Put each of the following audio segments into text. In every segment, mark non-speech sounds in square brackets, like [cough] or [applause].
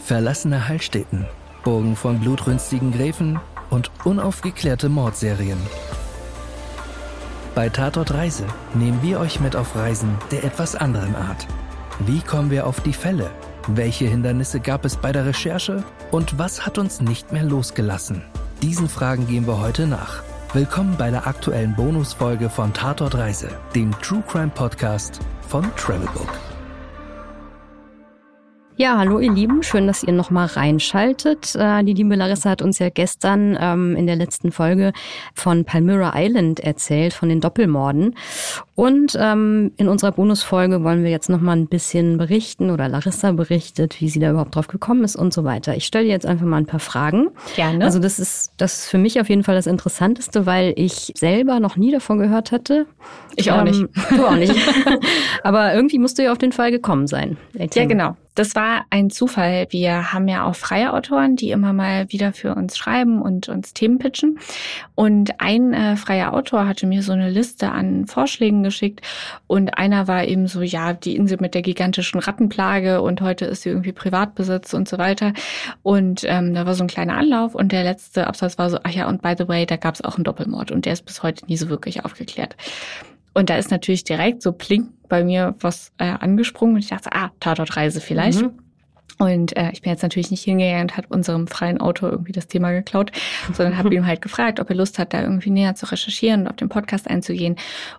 verlassene Heilstätten, Burgen von blutrünstigen Gräfen und unaufgeklärte Mordserien. Bei Tatort Reise nehmen wir euch mit auf Reisen der etwas anderen Art. Wie kommen wir auf die Fälle? Welche Hindernisse gab es bei der Recherche? Und was hat uns nicht mehr losgelassen? Diesen Fragen gehen wir heute nach. Willkommen bei der aktuellen Bonusfolge von Tatort Reise, dem True Crime Podcast von Travelbook. Ja, hallo ihr Lieben, schön, dass ihr nochmal reinschaltet. Äh, die liebe Larissa hat uns ja gestern ähm, in der letzten Folge von Palmyra Island erzählt, von den Doppelmorden. Und ähm, in unserer Bonusfolge wollen wir jetzt nochmal ein bisschen berichten oder Larissa berichtet, wie sie da überhaupt drauf gekommen ist und so weiter. Ich stelle jetzt einfach mal ein paar Fragen. Gerne. Also das ist, das ist für mich auf jeden Fall das Interessanteste, weil ich selber noch nie davon gehört hatte. Ich auch ähm, nicht. Du auch nicht. [laughs] Aber irgendwie musst du ja auf den Fall gekommen sein. Ja, genau. Das war ein Zufall. Wir haben ja auch freie Autoren, die immer mal wieder für uns schreiben und uns Themen pitchen. Und ein äh, freier Autor hatte mir so eine Liste an Vorschlägen geschickt. Und einer war eben so, ja, die Insel mit der gigantischen Rattenplage und heute ist sie irgendwie Privatbesitz und so weiter. Und ähm, da war so ein kleiner Anlauf und der letzte Absatz war so, ach ja, und by the way, da gab es auch einen Doppelmord und der ist bis heute nie so wirklich aufgeklärt. Und da ist natürlich direkt so plink bei mir was äh, angesprungen und ich dachte, ah, Tatortreise vielleicht. Mhm. Und äh, ich bin jetzt natürlich nicht hingegangen und habe unserem freien Autor irgendwie das Thema geklaut, sondern habe [laughs] ihn halt gefragt, ob er Lust hat, da irgendwie näher zu recherchieren und auf den Podcast einzugehen.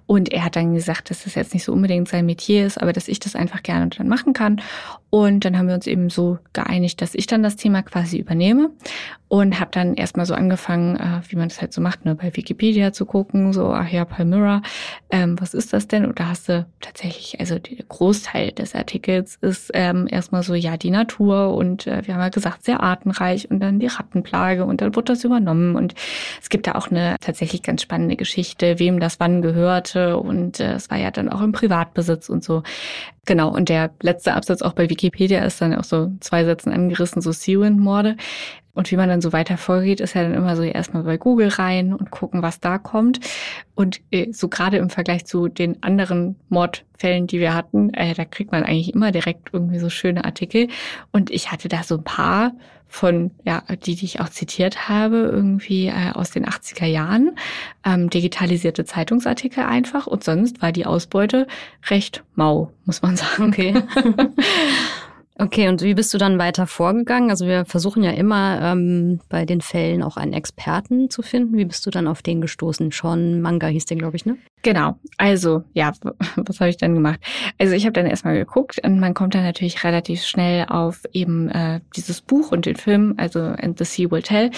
Und er hat dann gesagt, dass das jetzt nicht so unbedingt sein Metier ist, aber dass ich das einfach gerne dann machen kann. Und dann haben wir uns eben so geeinigt, dass ich dann das Thema quasi übernehme und habe dann erstmal so angefangen, äh, wie man das halt so macht, ne, bei Wikipedia zu gucken, so, ach ja, Palmyra, ähm, was ist das denn? Und da hast du tatsächlich, also der Großteil des Artikels ist ähm, erstmal so, ja, die Natur und äh, wir haben ja gesagt, sehr artenreich und dann die Rattenplage und dann wurde das übernommen und es gibt da auch eine tatsächlich ganz spannende Geschichte, wem das wann gehörte und äh, es war ja dann auch im Privatbesitz und so. Genau, und der letzte Absatz auch bei Wikipedia ist dann auch so zwei Sätzen angerissen, so Seawind-Morde. Und wie man dann so weiter vorgeht, ist ja dann immer so erstmal bei Google rein und gucken, was da kommt. Und äh, so gerade im Vergleich zu den anderen Mordfällen, die wir hatten, äh, da kriegt man eigentlich immer direkt irgendwie so schöne Artikel. Und ich hatte da so ein paar von, ja, die, die ich auch zitiert habe, irgendwie äh, aus den 80er Jahren, ähm, digitalisierte Zeitungsartikel einfach. Und sonst war die Ausbeute recht mau, muss man sagen. Okay. [laughs] Okay, und wie bist du dann weiter vorgegangen? Also wir versuchen ja immer ähm, bei den Fällen auch einen Experten zu finden. Wie bist du dann auf den gestoßen? Sean Manga hieß der, glaube ich, ne? Genau. Also, ja, [laughs] was habe ich dann gemacht? Also ich habe dann erstmal geguckt und man kommt dann natürlich relativ schnell auf eben äh, dieses Buch und den Film, also And the Sea Will Tell.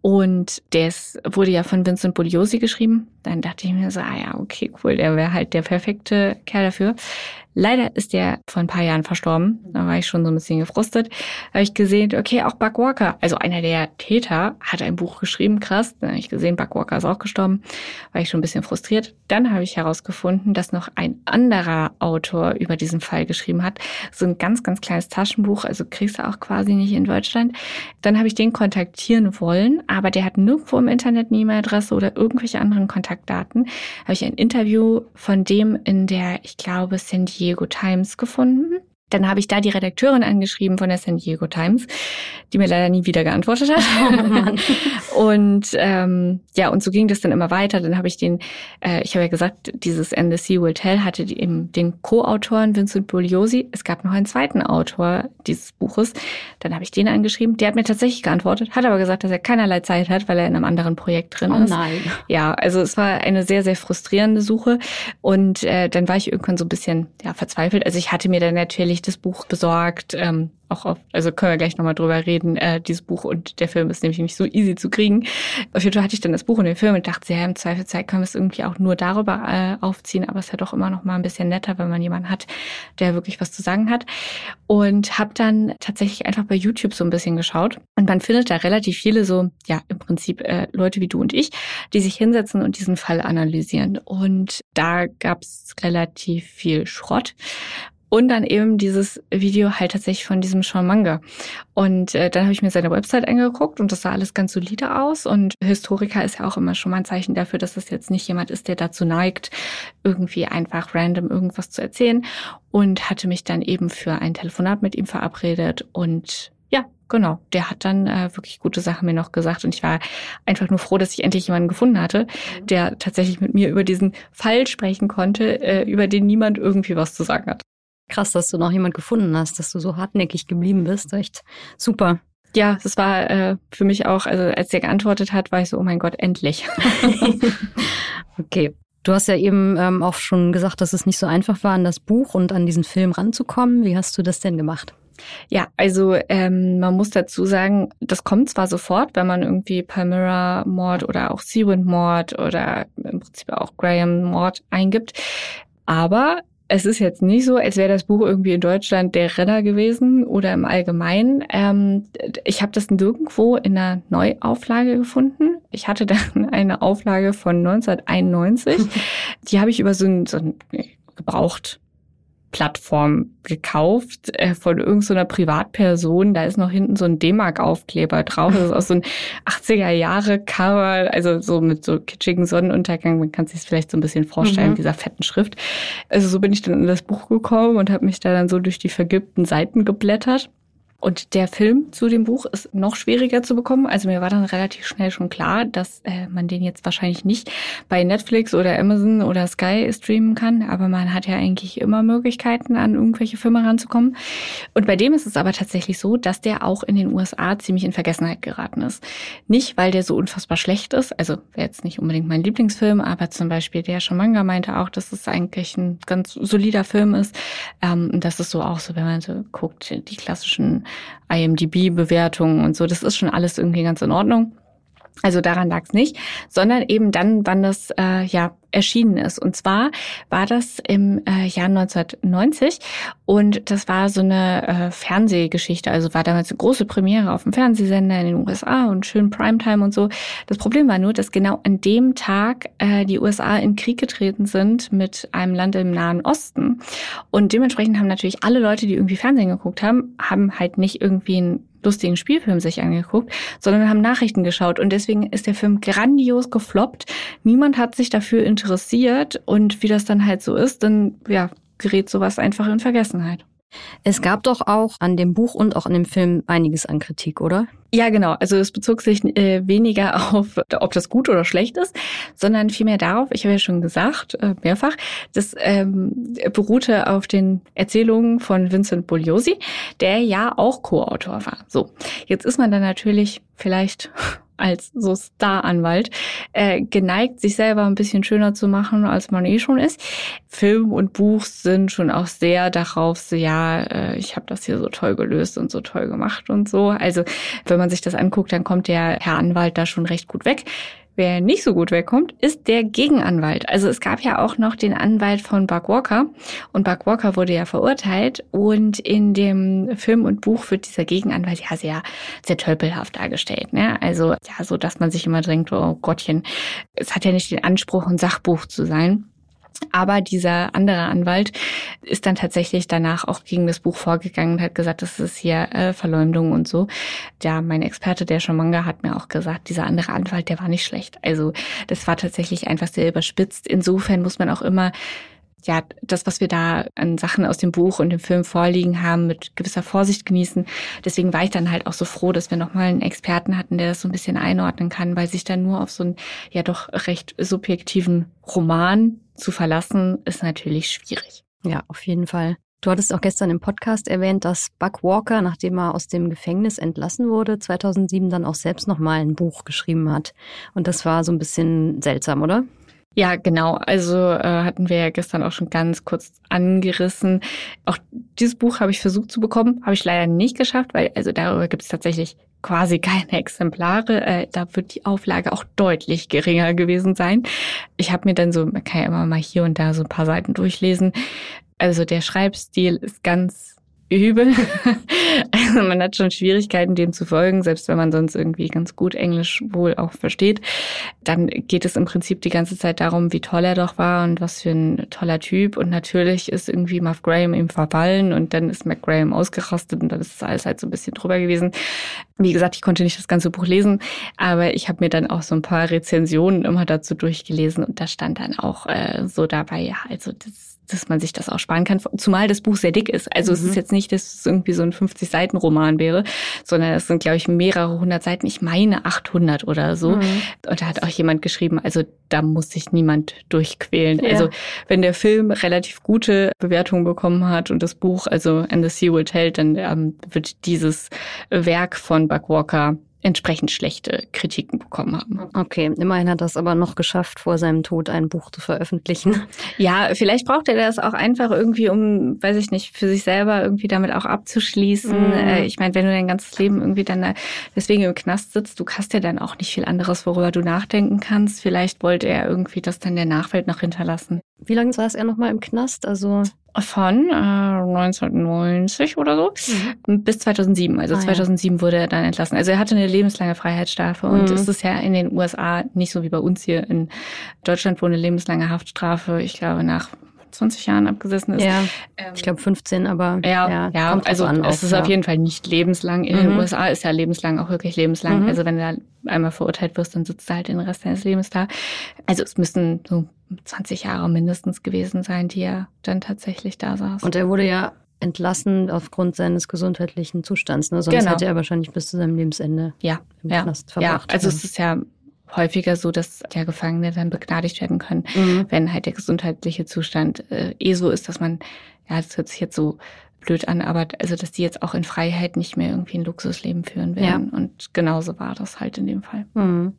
Und das wurde ja von Vincent Bugliosi geschrieben. Dann dachte ich mir so, ah ja, okay, cool, der wäre halt der perfekte Kerl dafür. Leider ist der vor ein paar Jahren verstorben. Da war ich schon so ein bisschen gefrustet. Habe ich gesehen, okay, auch Buck Walker, also einer der Täter, hat ein Buch geschrieben, krass. Dann habe ich gesehen, Buck Walker ist auch gestorben. War ich schon ein bisschen frustriert. Dann habe ich herausgefunden, dass noch ein anderer Autor über diesen Fall geschrieben hat. So ein ganz, ganz kleines Taschenbuch, also kriegst du auch quasi nicht in Deutschland. Dann habe ich den kontaktieren wollen, aber der hat nirgendwo im Internet eine E-Mail-Adresse oder irgendwelche anderen Kontaktdaten. Habe ich ein Interview von dem in der, ich glaube, San Diego Times gefunden. Dann habe ich da die Redakteurin angeschrieben von der San Diego Times, die mir leider nie wieder geantwortet hat. Oh [laughs] und ähm, ja, und so ging das dann immer weiter. Dann habe ich den, äh, ich habe ja gesagt, dieses And the Sea Will Tell hatte die, eben den Co-Autoren Vincent Bugliosi. Es gab noch einen zweiten Autor dieses Buches. Dann habe ich den angeschrieben. Der hat mir tatsächlich geantwortet, hat aber gesagt, dass er keinerlei Zeit hat, weil er in einem anderen Projekt drin oh, ist. Nein. Ja, also es war eine sehr, sehr frustrierende Suche. Und äh, dann war ich irgendwann so ein bisschen ja, verzweifelt. Also ich hatte mir dann natürlich ich das Buch besorgt. Ähm, auch auf, also können wir gleich nochmal drüber reden, äh, dieses Buch und der Film ist nämlich nicht so easy zu kriegen. Auf jeden Fall hatte ich dann das Buch und den Film und dachte, ja, im Zweifelsfall können wir es irgendwie auch nur darüber äh, aufziehen, aber es ist ja doch immer noch mal ein bisschen netter, wenn man jemanden hat, der wirklich was zu sagen hat. Und habe dann tatsächlich einfach bei YouTube so ein bisschen geschaut und man findet da relativ viele so, ja, im Prinzip äh, Leute wie du und ich, die sich hinsetzen und diesen Fall analysieren. Und da gab es relativ viel Schrott. Und dann eben dieses Video halt tatsächlich von diesem Sean Manga. Und äh, dann habe ich mir seine Website angeguckt und das sah alles ganz solide aus. Und Historiker ist ja auch immer schon mal ein Zeichen dafür, dass das jetzt nicht jemand ist, der dazu neigt, irgendwie einfach random irgendwas zu erzählen. Und hatte mich dann eben für ein Telefonat mit ihm verabredet und ja, genau, der hat dann äh, wirklich gute Sachen mir noch gesagt und ich war einfach nur froh, dass ich endlich jemanden gefunden hatte, mhm. der tatsächlich mit mir über diesen Fall sprechen konnte, äh, über den niemand irgendwie was zu sagen hat. Krass, dass du noch jemand gefunden hast, dass du so hartnäckig geblieben bist. Echt super. Ja, das war äh, für mich auch, also als der geantwortet hat, war ich so, oh mein Gott, endlich. [laughs] okay. Du hast ja eben ähm, auch schon gesagt, dass es nicht so einfach war, an das Buch und an diesen Film ranzukommen. Wie hast du das denn gemacht? Ja, also ähm, man muss dazu sagen, das kommt zwar sofort, wenn man irgendwie Palmyra-Mord oder auch Seawind-Mord oder im Prinzip auch Graham-Mord eingibt, aber es ist jetzt nicht so, als wäre das Buch irgendwie in Deutschland der Renner gewesen oder im Allgemeinen. Ähm, ich habe das nirgendwo in einer Neuauflage gefunden. Ich hatte dann [laughs] eine Auflage von 1991. [laughs] Die habe ich über so ein, so ein gebraucht Plattform gekauft äh, von irgendeiner so Privatperson. Da ist noch hinten so ein D-Mark-Aufkleber drauf. Das ist aus so ein [laughs] 80er-Jahre-Cover, also so mit so kitschigen Sonnenuntergang. Man kann sich vielleicht so ein bisschen vorstellen, mhm. dieser fetten Schrift. Also so bin ich dann in das Buch gekommen und habe mich da dann so durch die vergilbten Seiten geblättert. Und der Film zu dem Buch ist noch schwieriger zu bekommen. Also mir war dann relativ schnell schon klar, dass äh, man den jetzt wahrscheinlich nicht bei Netflix oder Amazon oder Sky streamen kann. Aber man hat ja eigentlich immer Möglichkeiten, an irgendwelche Filme ranzukommen. Und bei dem ist es aber tatsächlich so, dass der auch in den USA ziemlich in Vergessenheit geraten ist. Nicht, weil der so unfassbar schlecht ist. Also wäre jetzt nicht unbedingt mein Lieblingsfilm, aber zum Beispiel der Shamanga meinte auch, dass es eigentlich ein ganz solider Film ist. Ähm, das ist so auch so, wenn man so guckt, die klassischen IMDB-Bewertungen und so. Das ist schon alles irgendwie ganz in Ordnung. Also daran lag es nicht, sondern eben dann, wann das äh, ja erschienen ist. Und zwar war das im äh, Jahr 1990 und das war so eine äh, Fernsehgeschichte. Also war damals eine große Premiere auf dem Fernsehsender in den USA und schön Primetime und so. Das Problem war nur, dass genau an dem Tag äh, die USA in Krieg getreten sind mit einem Land im Nahen Osten. Und dementsprechend haben natürlich alle Leute, die irgendwie Fernsehen geguckt haben, haben halt nicht irgendwie ein lustigen Spielfilm sich angeguckt, sondern haben Nachrichten geschaut. Und deswegen ist der Film grandios gefloppt. Niemand hat sich dafür interessiert. Und wie das dann halt so ist, dann ja, gerät sowas einfach in Vergessenheit. Es gab doch auch an dem Buch und auch an dem Film einiges an Kritik, oder? Ja, genau. Also es bezog sich äh, weniger [laughs] auf, ob das gut oder schlecht ist, sondern vielmehr darauf, ich habe ja schon gesagt, äh, mehrfach, das ähm, beruhte auf den Erzählungen von Vincent Bugliosi, der ja auch Co-Autor war. So, jetzt ist man dann natürlich vielleicht als so Star-Anwalt äh, geneigt, sich selber ein bisschen schöner zu machen, als man eh schon ist. Film und Buch sind schon auch sehr darauf, so ja, äh, ich habe das hier so toll gelöst und so toll gemacht und so. Also wenn man sich das anguckt, dann kommt der Herr Anwalt da schon recht gut weg. Wer nicht so gut wegkommt, ist der Gegenanwalt. Also es gab ja auch noch den Anwalt von Buck Walker und Buck Walker wurde ja verurteilt und in dem Film und Buch wird dieser Gegenanwalt ja sehr, sehr tölpelhaft dargestellt. Ne? Also ja, so dass man sich immer denkt, oh Gottchen, es hat ja nicht den Anspruch, ein Sachbuch zu sein. Aber dieser andere Anwalt ist dann tatsächlich danach auch gegen das Buch vorgegangen und hat gesagt, das ist hier äh, Verleumdung und so. Ja, mein Experte, der Schamanga, hat mir auch gesagt, dieser andere Anwalt, der war nicht schlecht. Also das war tatsächlich einfach sehr überspitzt. Insofern muss man auch immer ja, das, was wir da an Sachen aus dem Buch und dem Film vorliegen haben, mit gewisser Vorsicht genießen. Deswegen war ich dann halt auch so froh, dass wir nochmal einen Experten hatten, der das so ein bisschen einordnen kann, weil sich dann nur auf so einen ja doch recht subjektiven Roman zu verlassen, ist natürlich schwierig. Ja, auf jeden Fall. Du hattest auch gestern im Podcast erwähnt, dass Buck Walker, nachdem er aus dem Gefängnis entlassen wurde, 2007 dann auch selbst nochmal ein Buch geschrieben hat. Und das war so ein bisschen seltsam, oder? Ja, genau. Also äh, hatten wir ja gestern auch schon ganz kurz angerissen. Auch dieses Buch habe ich versucht zu bekommen, habe ich leider nicht geschafft, weil also darüber gibt es tatsächlich quasi keine Exemplare. Äh, da wird die Auflage auch deutlich geringer gewesen sein. Ich habe mir dann so, man kann ja immer mal hier und da so ein paar Seiten durchlesen. Also der Schreibstil ist ganz übel. [laughs] also man hat schon Schwierigkeiten, dem zu folgen, selbst wenn man sonst irgendwie ganz gut Englisch wohl auch versteht. Dann geht es im Prinzip die ganze Zeit darum, wie toll er doch war und was für ein toller Typ. Und natürlich ist irgendwie Muff Graham ihm verfallen und dann ist Mac Graham ausgerastet und dann ist alles halt so ein bisschen drüber gewesen. Wie gesagt, ich konnte nicht das ganze Buch lesen, aber ich habe mir dann auch so ein paar Rezensionen immer dazu durchgelesen und da stand dann auch äh, so dabei, ja, also das dass man sich das auch sparen kann, zumal das Buch sehr dick ist. Also mhm. es ist jetzt nicht, dass es irgendwie so ein 50-Seiten-Roman wäre, sondern es sind, glaube ich, mehrere hundert Seiten. Ich meine 800 oder so. Mhm. Und da hat auch jemand geschrieben, also da muss sich niemand durchquälen. Ja. Also wenn der Film relativ gute Bewertungen bekommen hat und das Buch, also And the Sea Will Tell, dann ähm, wird dieses Werk von Buck Walker entsprechend schlechte Kritiken bekommen haben. Okay, immerhin hat er es aber noch geschafft, vor seinem Tod ein Buch zu veröffentlichen. [laughs] Ja, vielleicht braucht er das auch einfach irgendwie, um, weiß ich nicht, für sich selber irgendwie damit auch abzuschließen. Mm. Ich meine, wenn du dein ganzes Leben irgendwie dann deswegen im Knast sitzt, du hast ja dann auch nicht viel anderes, worüber du nachdenken kannst. Vielleicht wollte er irgendwie das dann der Nachwelt noch hinterlassen. Wie lange saß er nochmal im Knast? Also von äh, 1990 oder so mhm. bis 2007. Also ah, 2007 ja. wurde er dann entlassen. Also er hatte eine lebenslange Freiheitsstrafe mhm. und es ist ja in den USA nicht so wie bei uns hier in Deutschland, wo eine lebenslange Haftstrafe, ich glaube, nach 20 Jahren abgesessen ist. Ja, ähm, ich glaube 15, aber ja, ja, ja also an, es ist ja. auf jeden Fall nicht lebenslang. In mhm. den USA ist ja lebenslang auch wirklich lebenslang. Mhm. Also wenn du da einmal verurteilt wirst, dann sitzt du halt den Rest deines Lebens da. Also es müssen so 20 Jahre mindestens gewesen sein, die er dann tatsächlich da saß. Und er wurde ja entlassen aufgrund seines gesundheitlichen Zustands. Ne? Sonst genau. hätte er wahrscheinlich bis zu seinem Lebensende ja, im ja, Knast verbracht. Ja, also es ist ja häufiger so, dass der Gefangene dann begnadigt werden können, mhm. wenn halt der gesundheitliche Zustand äh, eh so ist, dass man, ja, das hört sich jetzt so blöd an, aber also, dass die jetzt auch in Freiheit nicht mehr irgendwie ein Luxusleben führen werden. Ja. Und genauso war das halt in dem Fall. Mhm.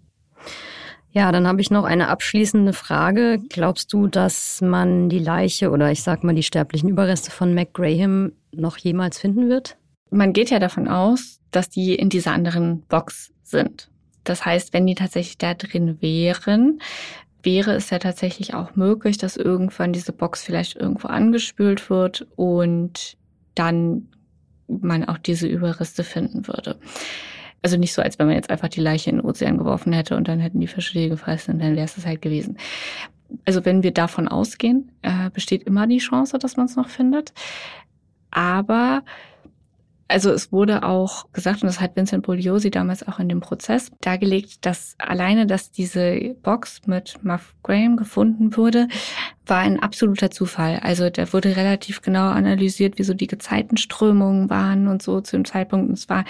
Ja, dann habe ich noch eine abschließende Frage. Glaubst du, dass man die Leiche oder ich sag mal die sterblichen Überreste von Mac Graham noch jemals finden wird? Man geht ja davon aus, dass die in dieser anderen Box sind. Das heißt, wenn die tatsächlich da drin wären, wäre es ja tatsächlich auch möglich, dass irgendwann diese Box vielleicht irgendwo angespült wird und dann man auch diese Überreste finden würde. Also nicht so, als wenn man jetzt einfach die Leiche in den Ozean geworfen hätte und dann hätten die Fische die gefressen und dann wäre es das halt gewesen. Also wenn wir davon ausgehen, äh, besteht immer die Chance, dass man es noch findet. Aber also es wurde auch gesagt, und das hat Vincent Bugliosi damals auch in dem Prozess dargelegt, dass alleine, dass diese Box mit Muff Graham gefunden wurde, war ein absoluter Zufall. Also da wurde relativ genau analysiert, wie so die Gezeitenströmungen waren und so zu dem Zeitpunkt. Und es war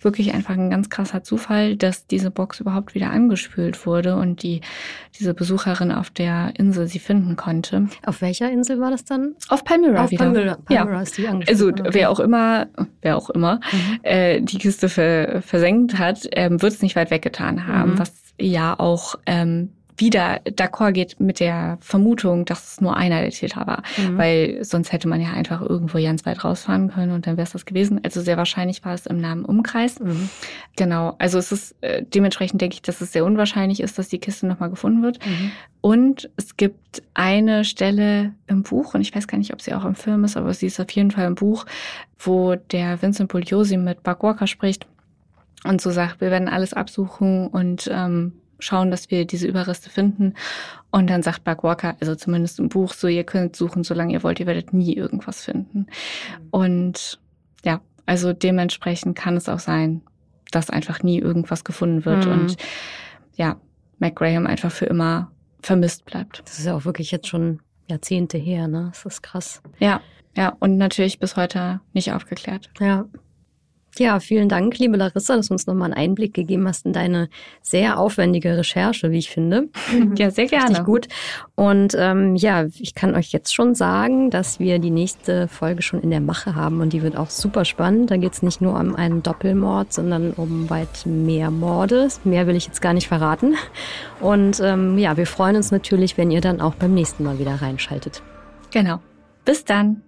wirklich einfach ein ganz krasser Zufall, dass diese Box überhaupt wieder angespült wurde und die diese Besucherin auf der Insel sie finden konnte. Auf welcher Insel war das dann? Auf Palmyra auf wieder. Palmyra, Palmyra ja. ist die angespült. Also wer auch immer, wer auch immer mhm. äh, die Kiste ver versenkt hat, ähm, wird es nicht weit weggetan haben, mhm. was ja auch ähm, wieder d'accord geht mit der Vermutung, dass es nur einer der Täter war. Mhm. Weil sonst hätte man ja einfach irgendwo ganz weit rausfahren können und dann wäre es das gewesen. Also sehr wahrscheinlich war es im Namen Umkreis. Mhm. Genau. Also es ist äh, dementsprechend denke ich, dass es sehr unwahrscheinlich ist, dass die Kiste nochmal gefunden wird. Mhm. Und es gibt eine Stelle im Buch, und ich weiß gar nicht, ob sie auch im Film ist, aber sie ist auf jeden Fall im Buch, wo der Vincent Pugliosi mit Buck Walker spricht und so sagt, wir werden alles absuchen und ähm, schauen, dass wir diese Überreste finden. Und dann sagt Buck Walker, also zumindest im Buch, so ihr könnt suchen, solange ihr wollt, ihr werdet nie irgendwas finden. Mhm. Und ja, also dementsprechend kann es auch sein, dass einfach nie irgendwas gefunden wird mhm. und ja, Mac Graham einfach für immer vermisst bleibt. Das ist ja auch wirklich jetzt schon Jahrzehnte her, ne? Das ist krass. Ja, ja, und natürlich bis heute nicht aufgeklärt. Ja. Ja, vielen Dank, liebe Larissa, dass du uns nochmal einen Einblick gegeben hast in deine sehr aufwendige Recherche, wie ich finde. [laughs] Ja, sehr gerne. Richtig gut. Und ähm, ja, ich kann euch jetzt schon sagen, dass wir die nächste Folge schon in der Mache haben und die wird auch super spannend. Da geht es nicht nur um einen Doppelmord, sondern um weit mehr Morde. Mehr will ich jetzt gar nicht verraten. Und ähm, ja, wir freuen uns natürlich, wenn ihr dann auch beim nächsten Mal wieder reinschaltet. Genau. Bis dann.